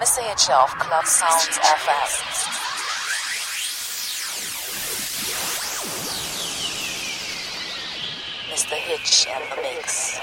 Hitchell Club Sounds FM. Mr. Hitch and the Mix.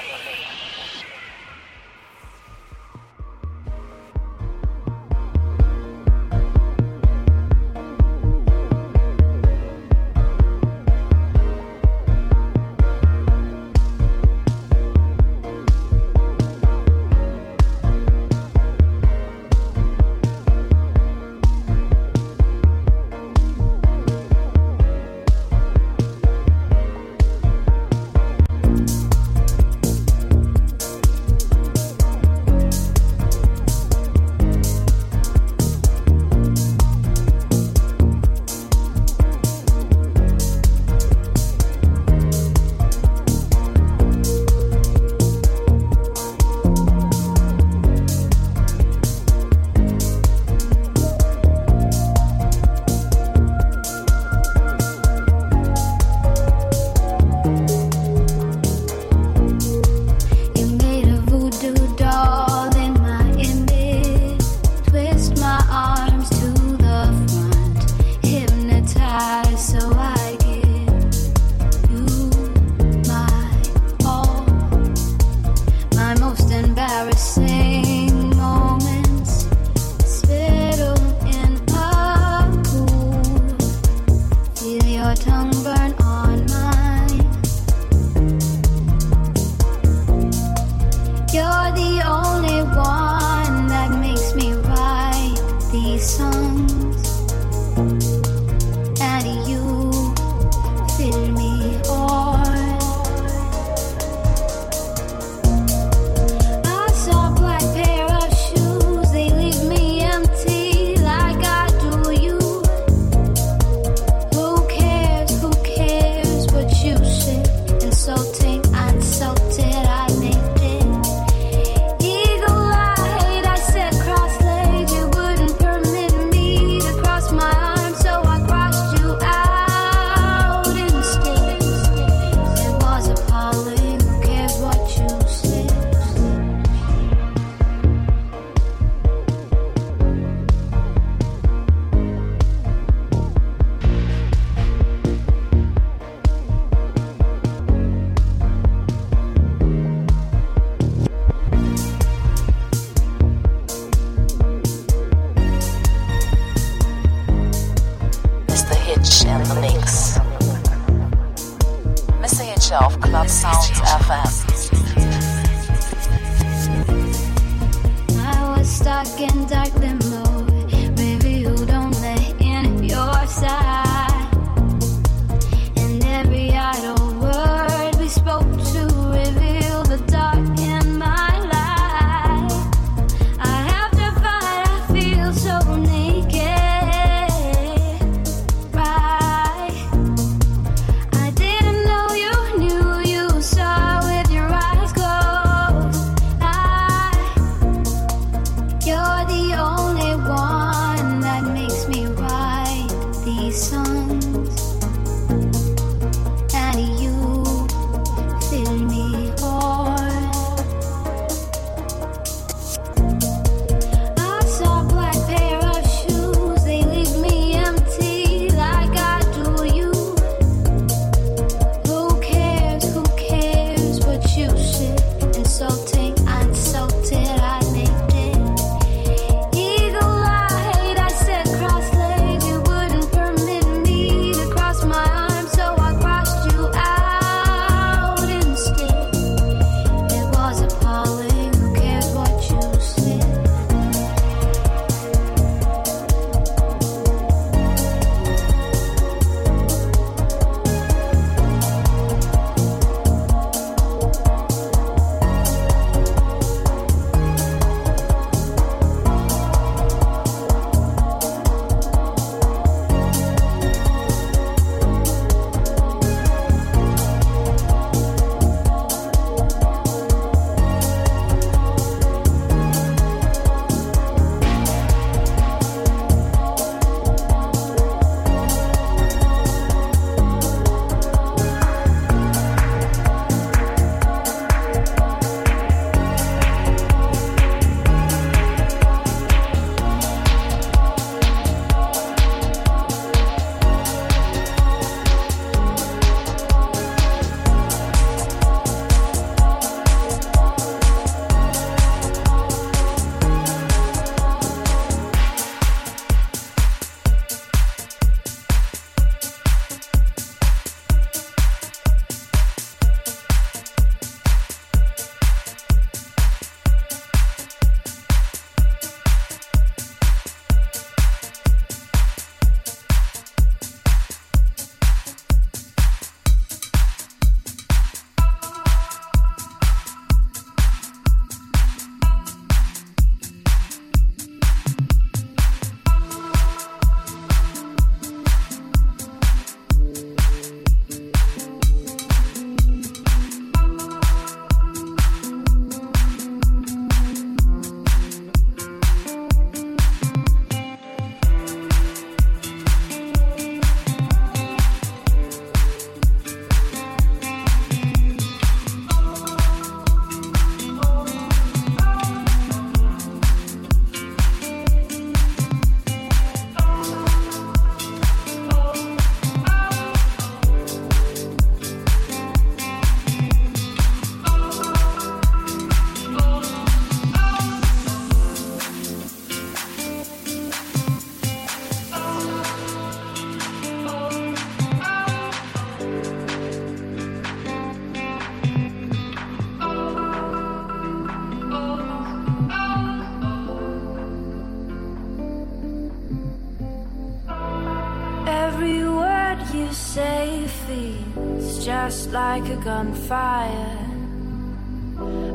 Like a gunfire.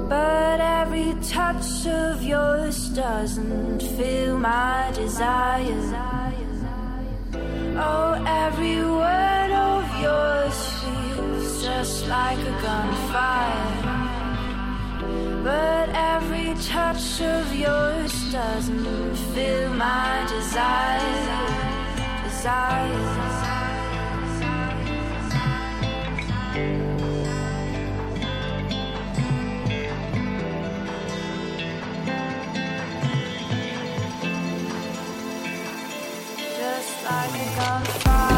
But every touch of yours doesn't feel my desire. Oh, every word of yours feels just like a gunfire. But every touch of yours doesn't fill my desire. Desire. I you come from.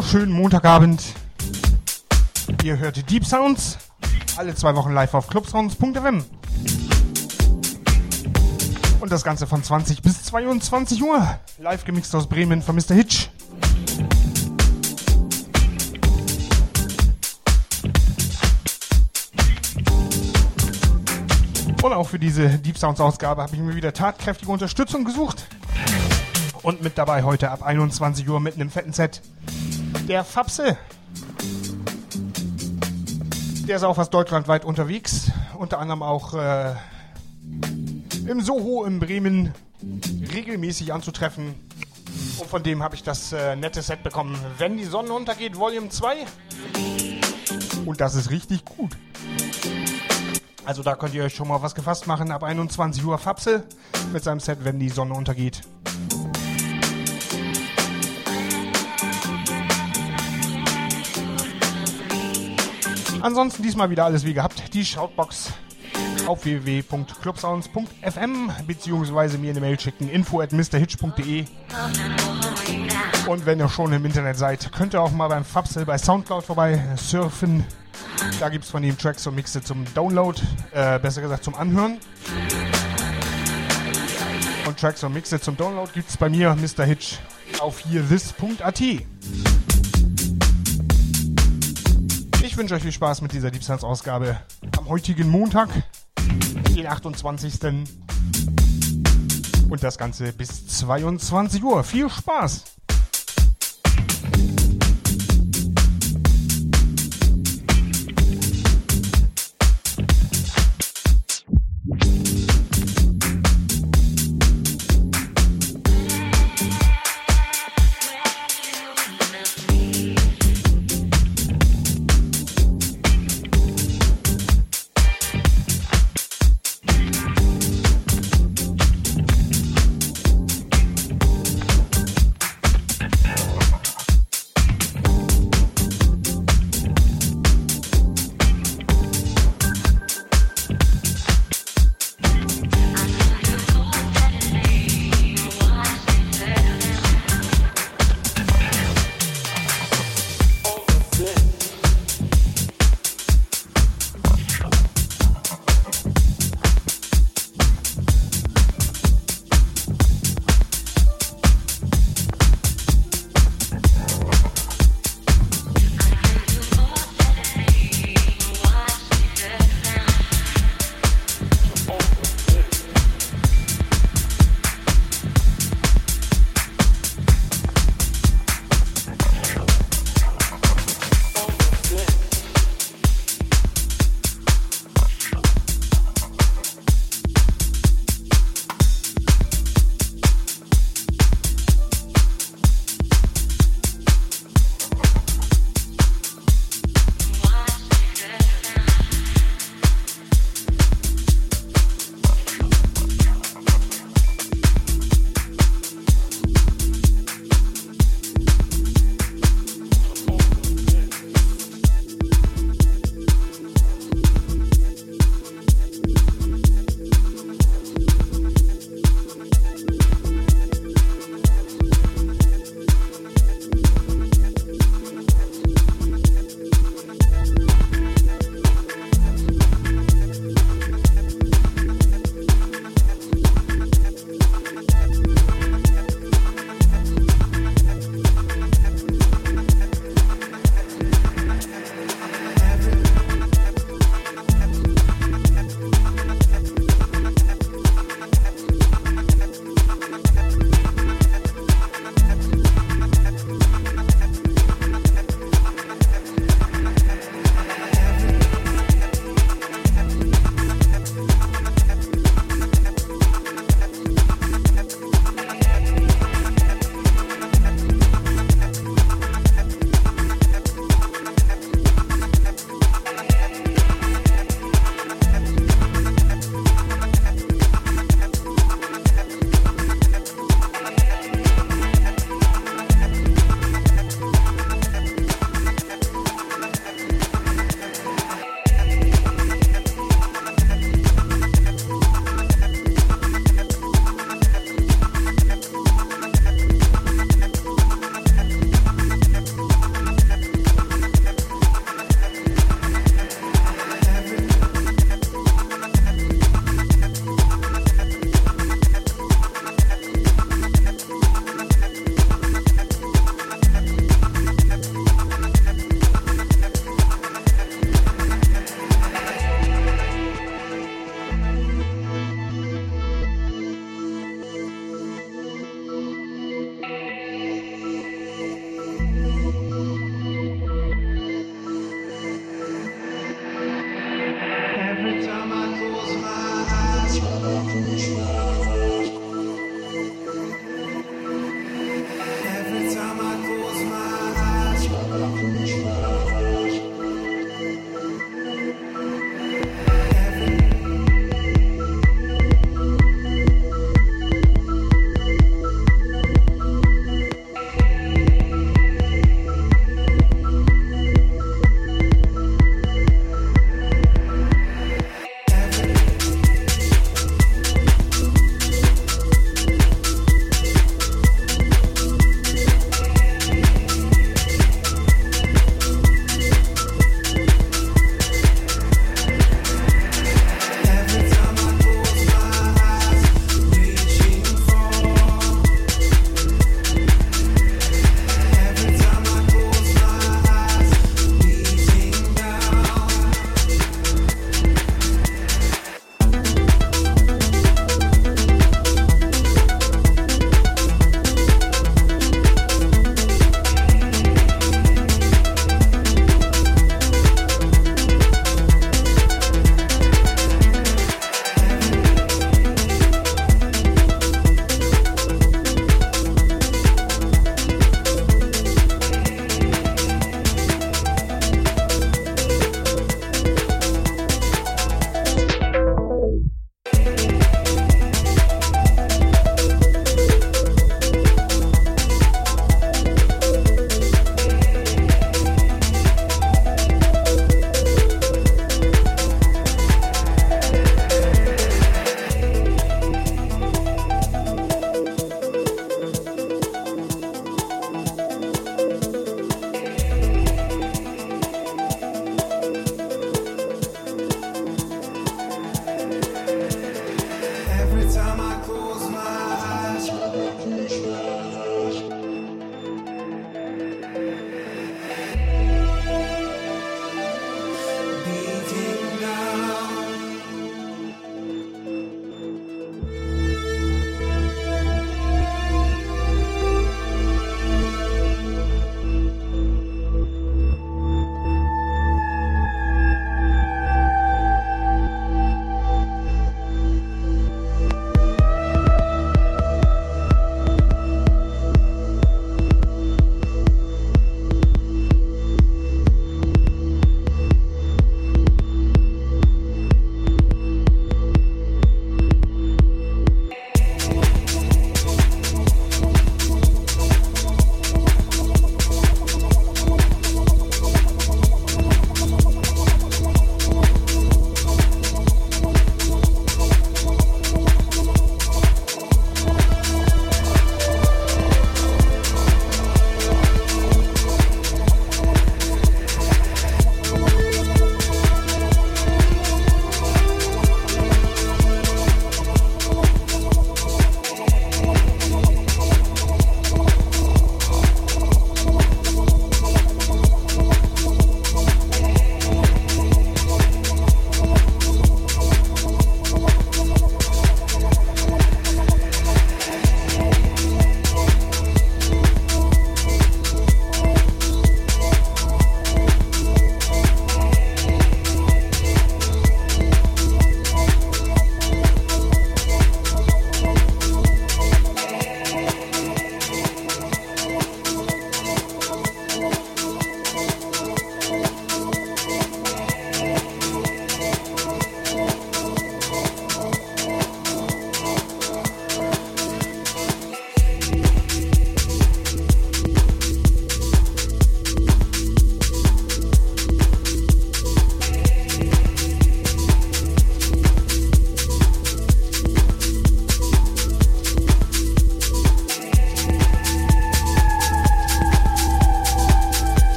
Wunderschönen Montagabend. Ihr hört Deep Sounds. Alle zwei Wochen live auf clubsounds.fm. Und das Ganze von 20 bis 22 Uhr. Live gemixt aus Bremen von Mr. Hitch. Und auch für diese Deep Sounds Ausgabe habe ich mir wieder tatkräftige Unterstützung gesucht. Und mit dabei heute ab 21 Uhr mit einem fetten Set der Fapse. Der ist auch fast deutschlandweit unterwegs. Unter anderem auch äh, im Soho in Bremen regelmäßig anzutreffen. Und von dem habe ich das äh, nette Set bekommen. Wenn die Sonne untergeht, Volume 2. Und das ist richtig gut. Also da könnt ihr euch schon mal was gefasst machen. Ab 21 Uhr Fapse mit seinem Set, wenn die Sonne untergeht. Ansonsten diesmal wieder alles wie gehabt. Die Shoutbox auf www.clubsounds.fm beziehungsweise mir eine Mail schicken info at mrhitch.de und wenn ihr schon im Internet seid, könnt ihr auch mal beim Fapsel bei Soundcloud vorbei surfen. Da gibt es von ihm Tracks und Mixe zum Download, äh, besser gesagt zum Anhören. Und Tracks und Mixe zum Download gibt es bei mir, Mr. Hitch, auf hier this.at. Ich wünsche euch viel Spaß mit dieser Deep Science Ausgabe am heutigen Montag, den 28. Und das Ganze bis 22 Uhr. Viel Spaß!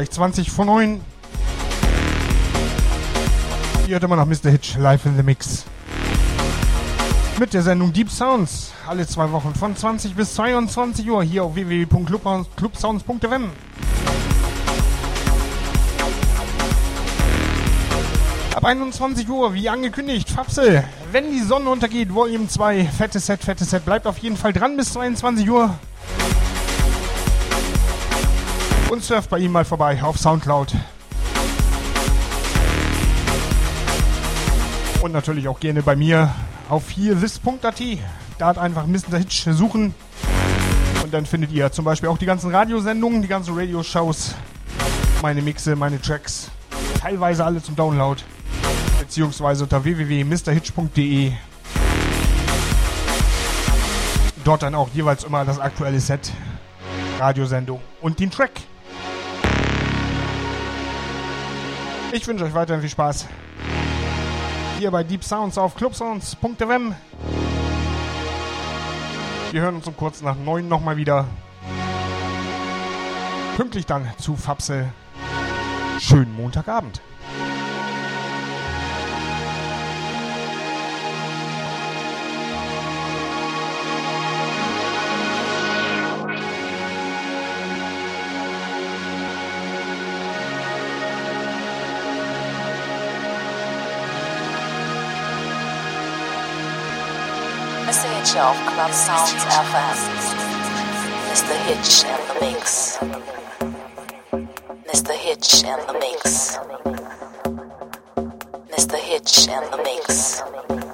Gleich 20 von 9. Ihr hört immer noch Mr. Hitch live in the Mix. Mit der Sendung Deep Sounds. Alle zwei Wochen von 20 bis 22 Uhr hier auf www.clubsounds.fm. Ab 21 Uhr, wie angekündigt, Fapsel. Wenn die Sonne untergeht, Volume 2. Fettes Set, fettes Set. Bleibt auf jeden Fall dran bis 22 Uhr. Und surft bei ihm mal vorbei auf Soundcloud. Und natürlich auch gerne bei mir auf hier this.at. Da einfach Mr. Hitch suchen. Und dann findet ihr zum Beispiel auch die ganzen Radiosendungen, die ganzen Radioshows, meine Mixe, meine Tracks. Teilweise alle zum Download. Beziehungsweise unter www.mrhitch.de. Dort dann auch jeweils immer das aktuelle Set, Radiosendung und den Track. Ich wünsche euch weiterhin viel Spaß. Hier bei Deep Sounds auf clubsounds.fm. Wir hören uns um kurz nach neun nochmal wieder. Pünktlich dann zu Fapsel. Schönen Montagabend. Of Club Sounds FM. Mr. Hitch and the Mix. Mr. Hitch and the Mix. Mr. Hitch and the Mix.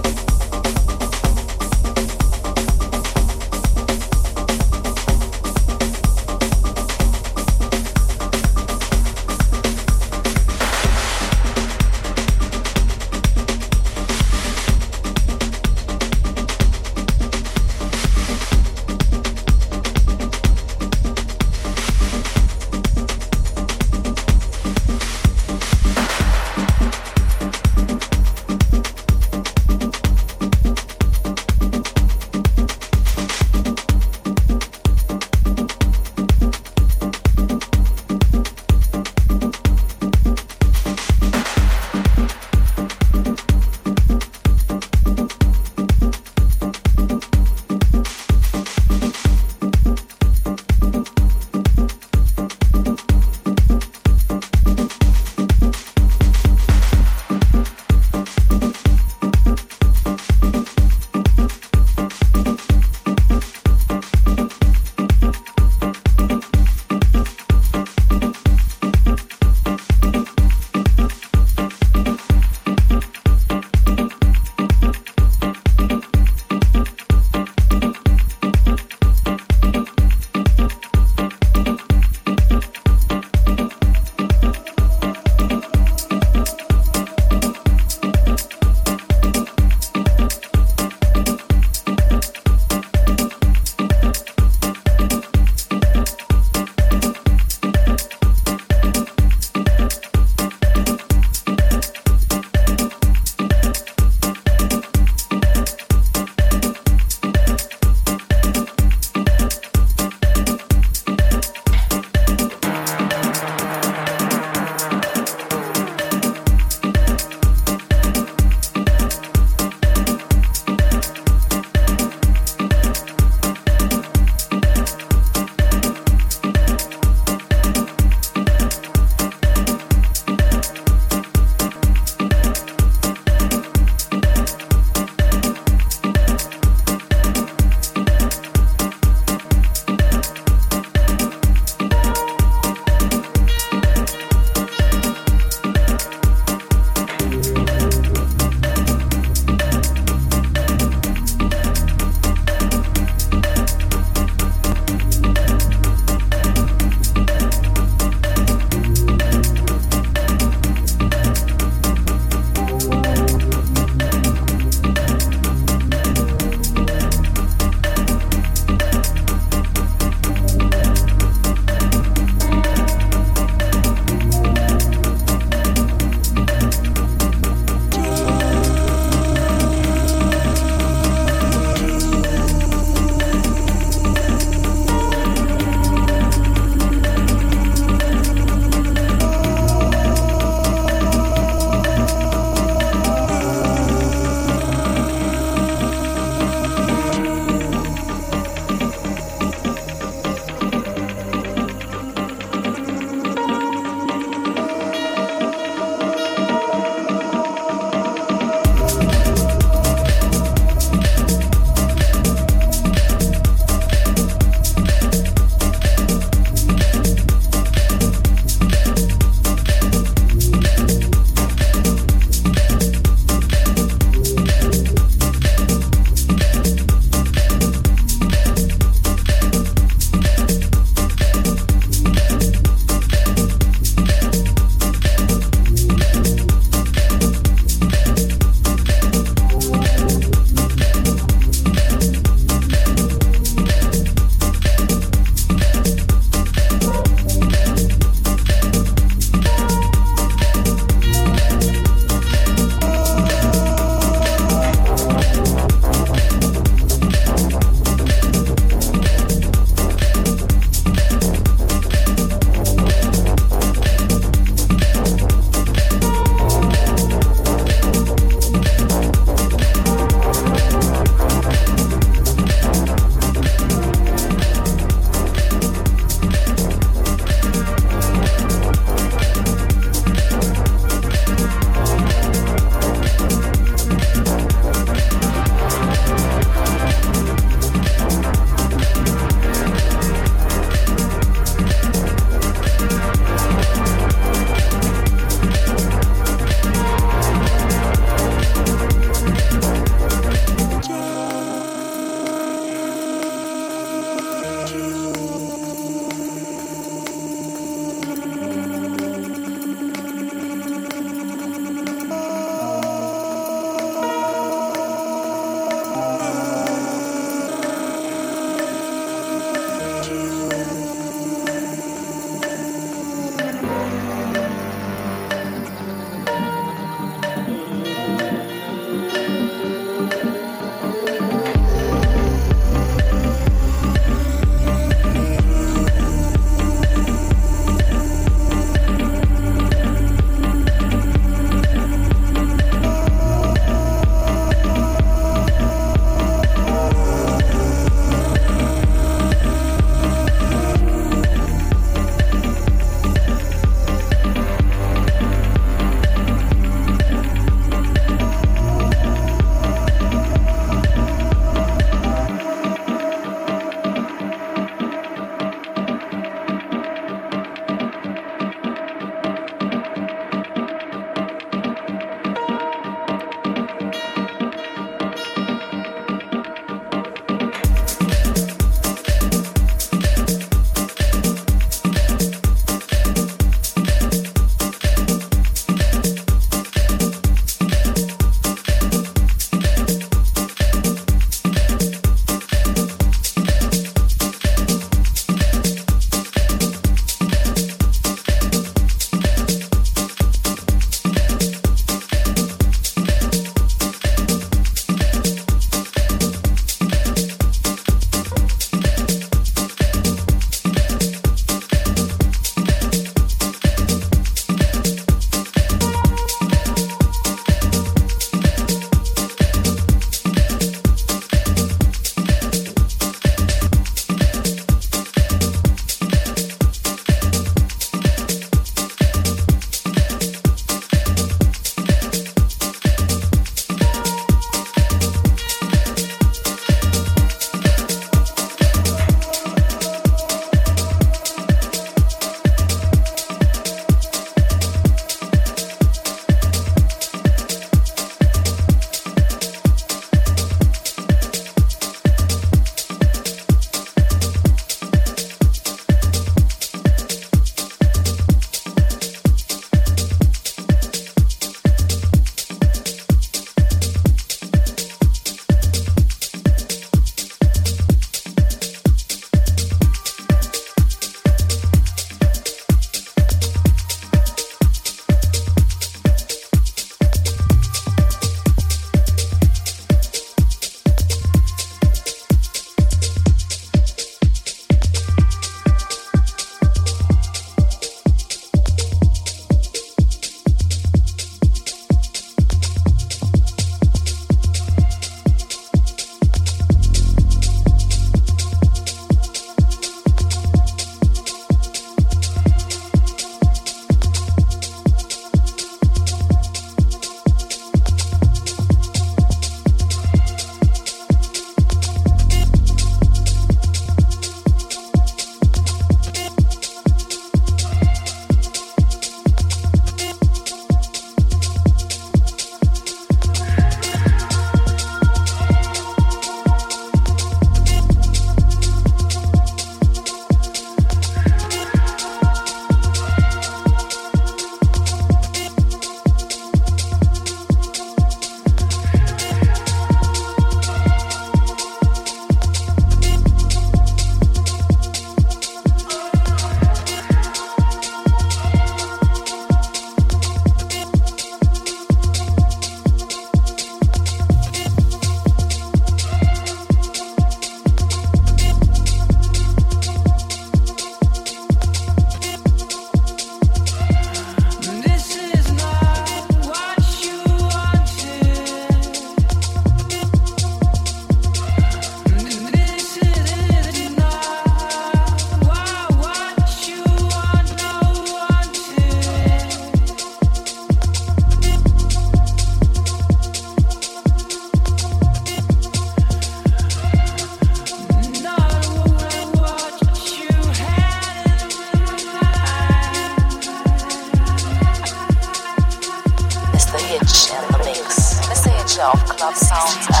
Hitche auf Club Sounds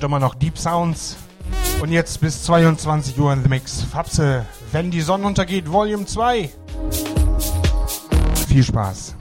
Hört immer noch Deep Sounds. Und jetzt bis 22 Uhr in The Mix. Fabse, wenn die Sonne untergeht, Volume 2. Viel Spaß.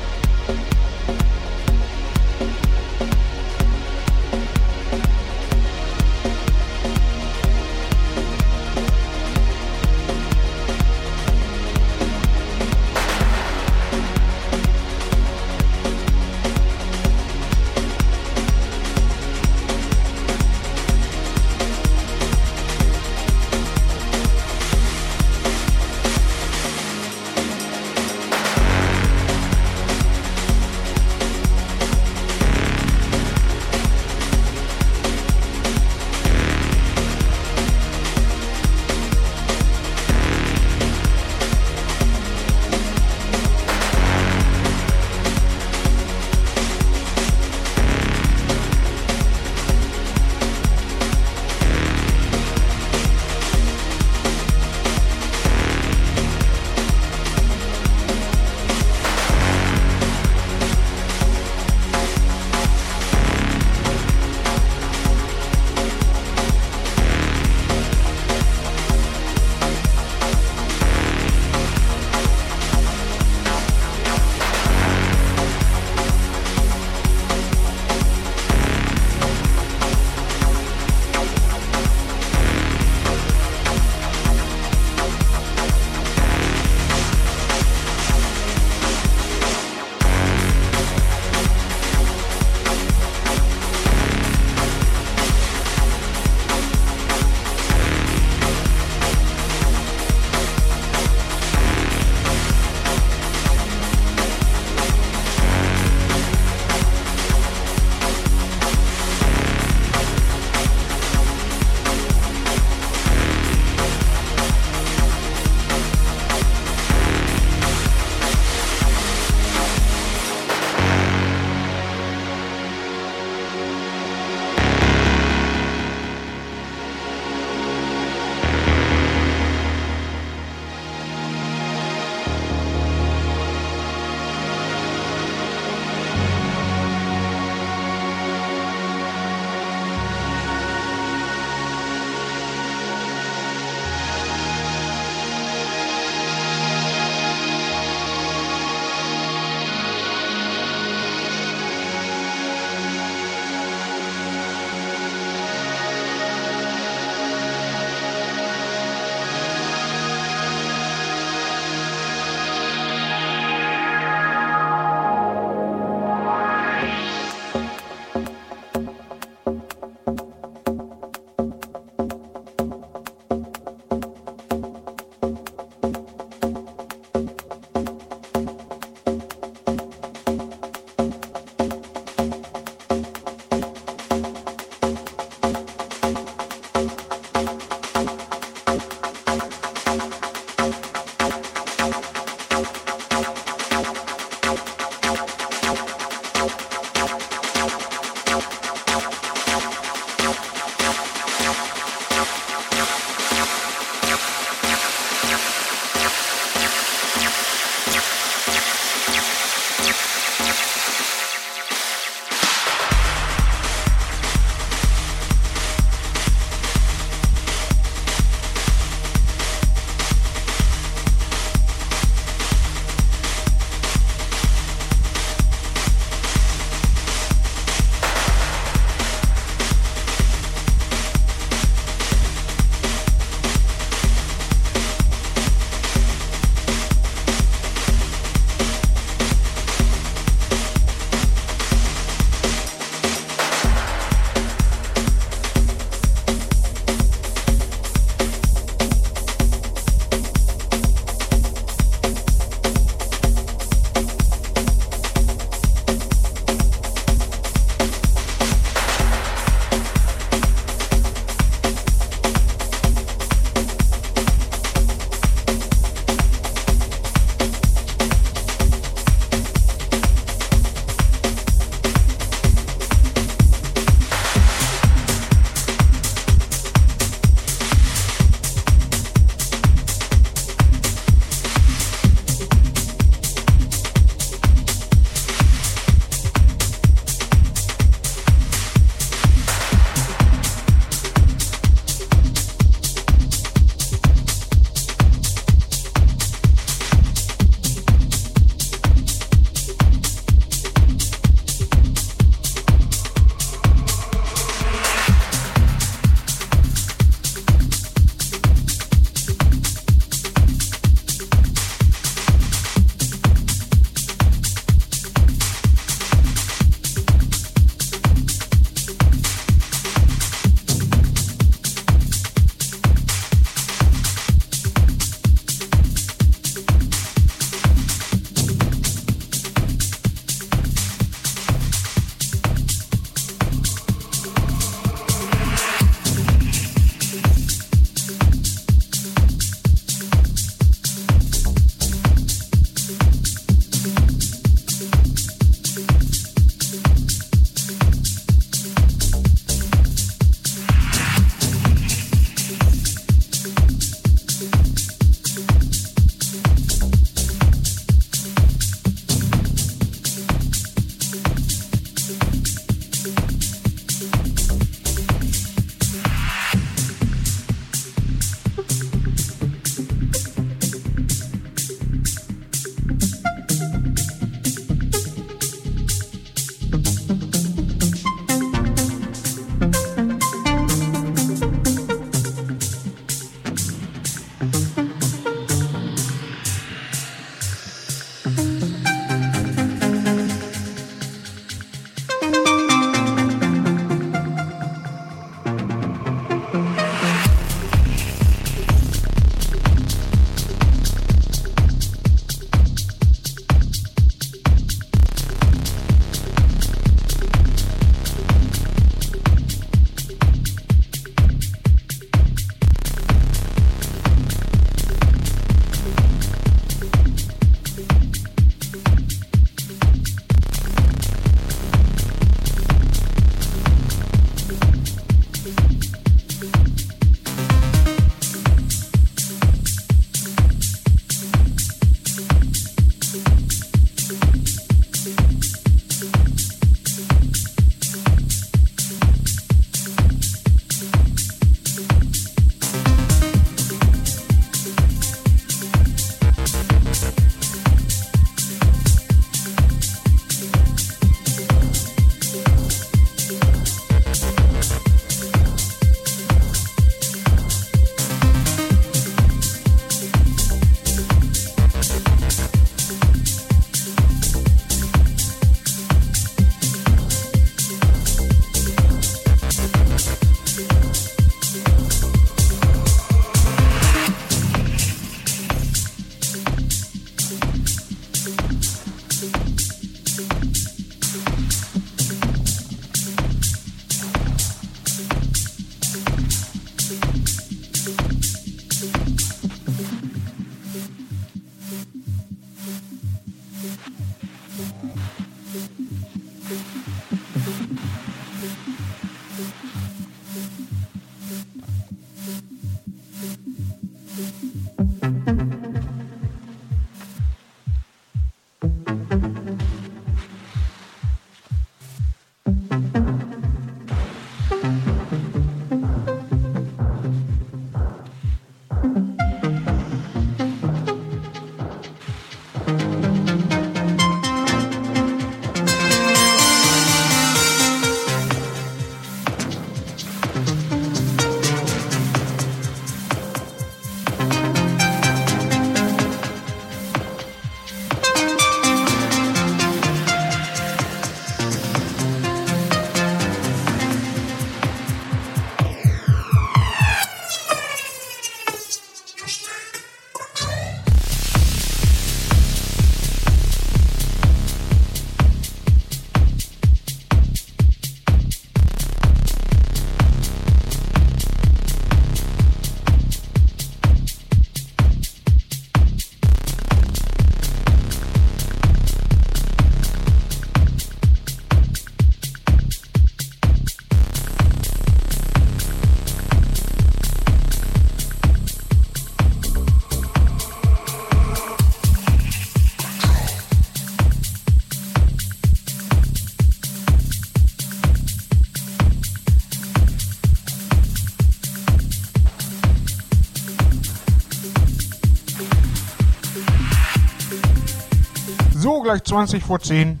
Gleich 20 vor 10.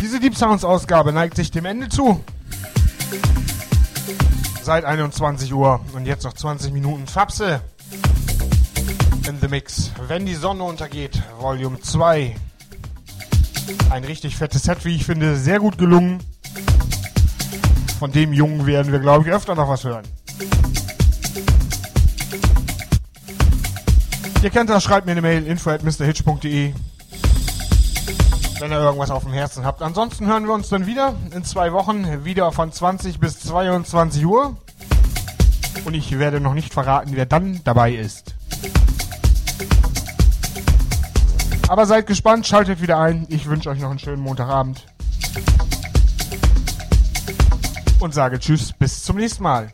Diese Deep Sounds Ausgabe neigt sich dem Ende zu. Seit 21 Uhr und jetzt noch 20 Minuten Fapse. In the Mix. Wenn die Sonne untergeht, Volume 2. Ein richtig fettes Set, wie ich finde, sehr gut gelungen. Von dem Jungen werden wir, glaube ich, öfter noch was hören. Ihr kennt das, schreibt mir eine Mail, info at mrhitch.de wenn ihr irgendwas auf dem Herzen habt. Ansonsten hören wir uns dann wieder in zwei Wochen, wieder von 20 bis 22 Uhr. Und ich werde noch nicht verraten, wer dann dabei ist. Aber seid gespannt, schaltet wieder ein. Ich wünsche euch noch einen schönen Montagabend. Und sage Tschüss, bis zum nächsten Mal.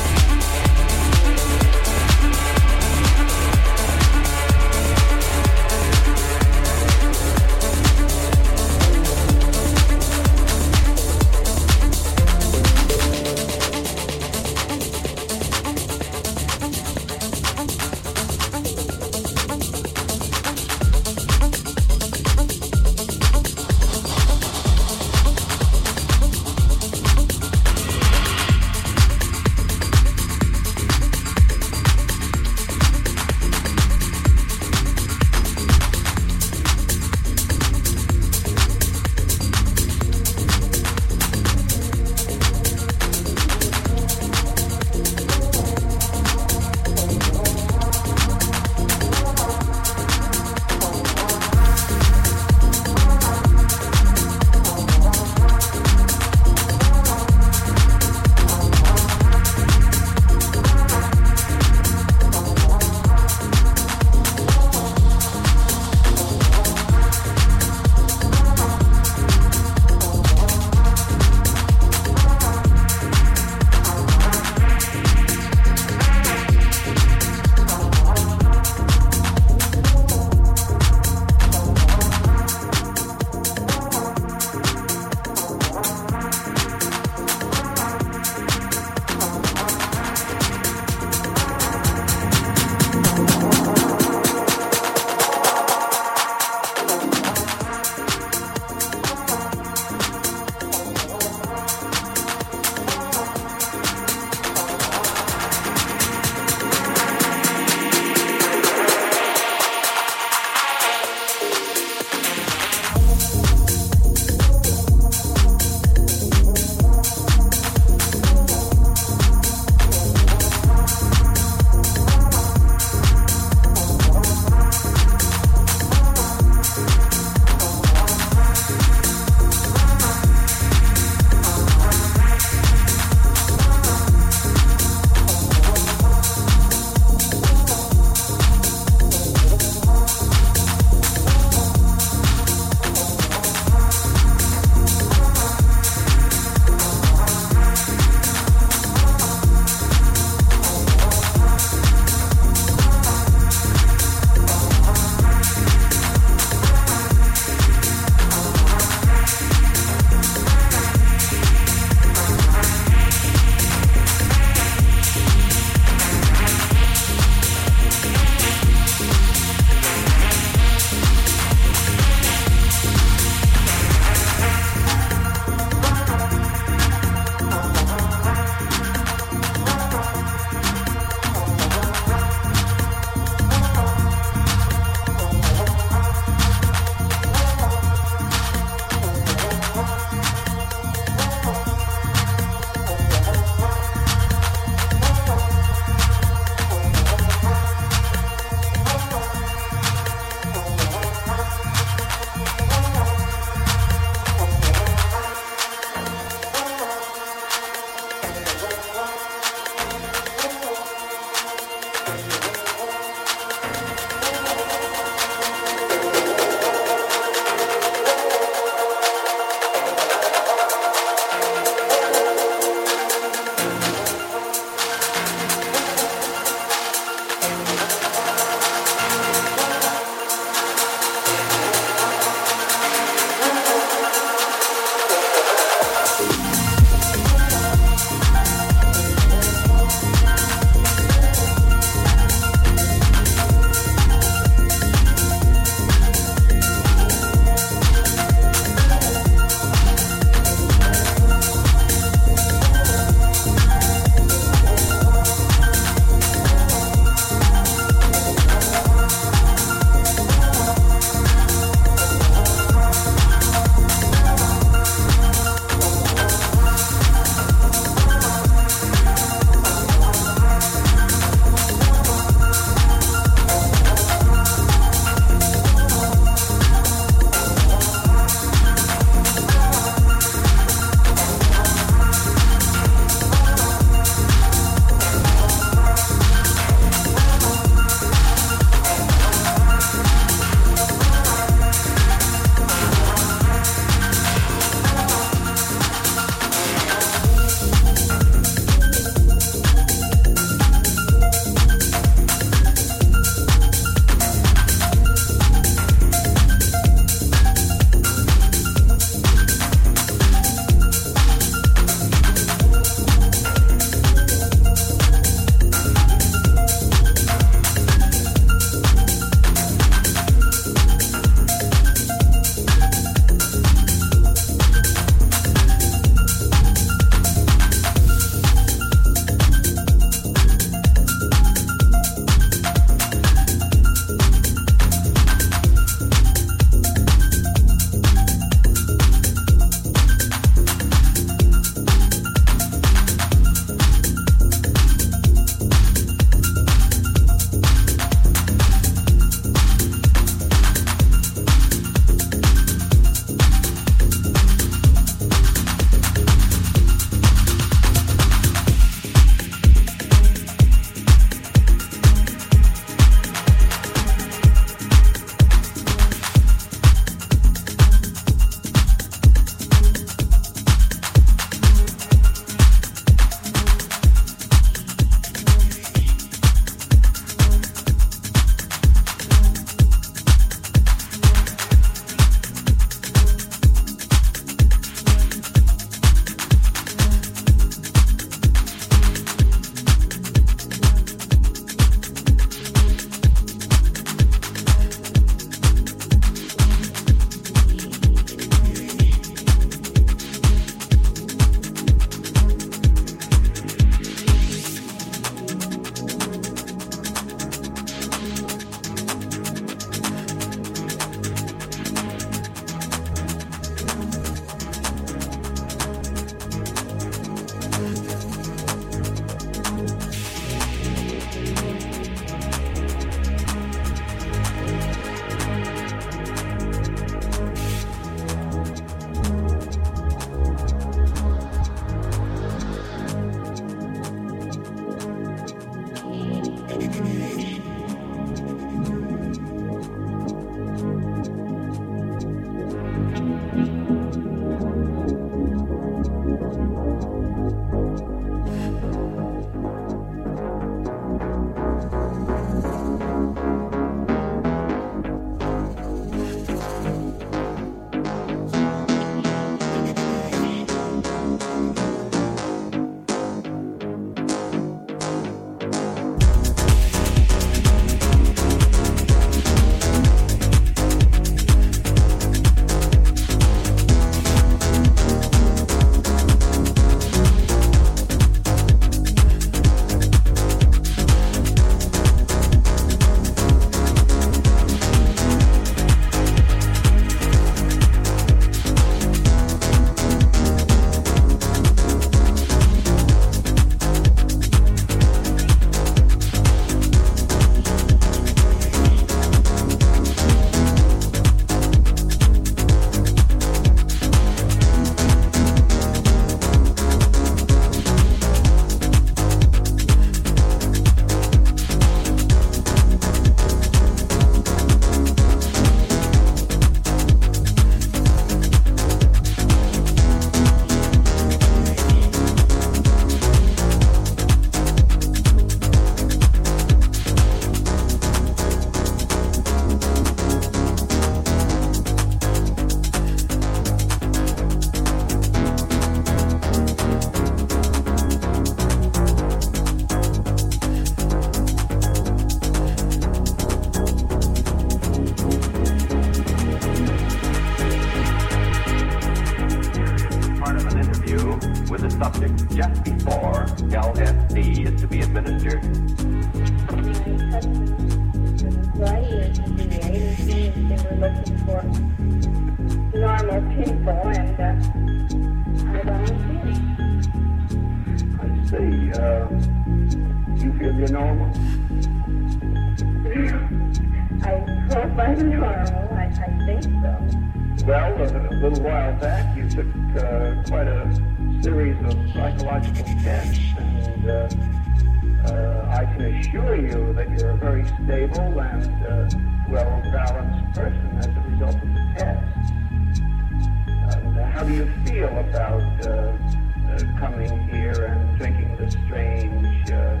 do you feel about uh, uh, coming here and drinking this strange uh,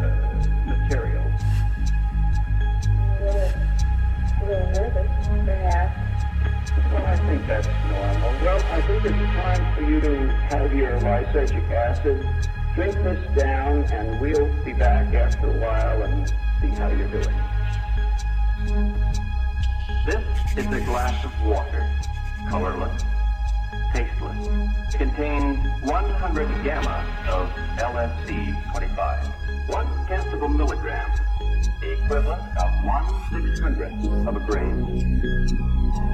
uh, material? A little, a little nervous, perhaps. Well, I think that's normal. Well, I think it's time for you to have your lysergic acid. Drink this down, and we'll be back after a while and see how you're doing. This is a glass of water, colorless tasteless. It contained 100 gamma of LSD 25, one tenth of a milligram, the equivalent of one six hundredth of a grain.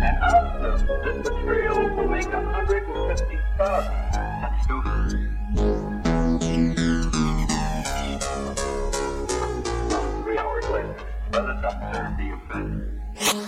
An ounce of this material will make 150,000 such doses. Three hours later, the doctor the effect.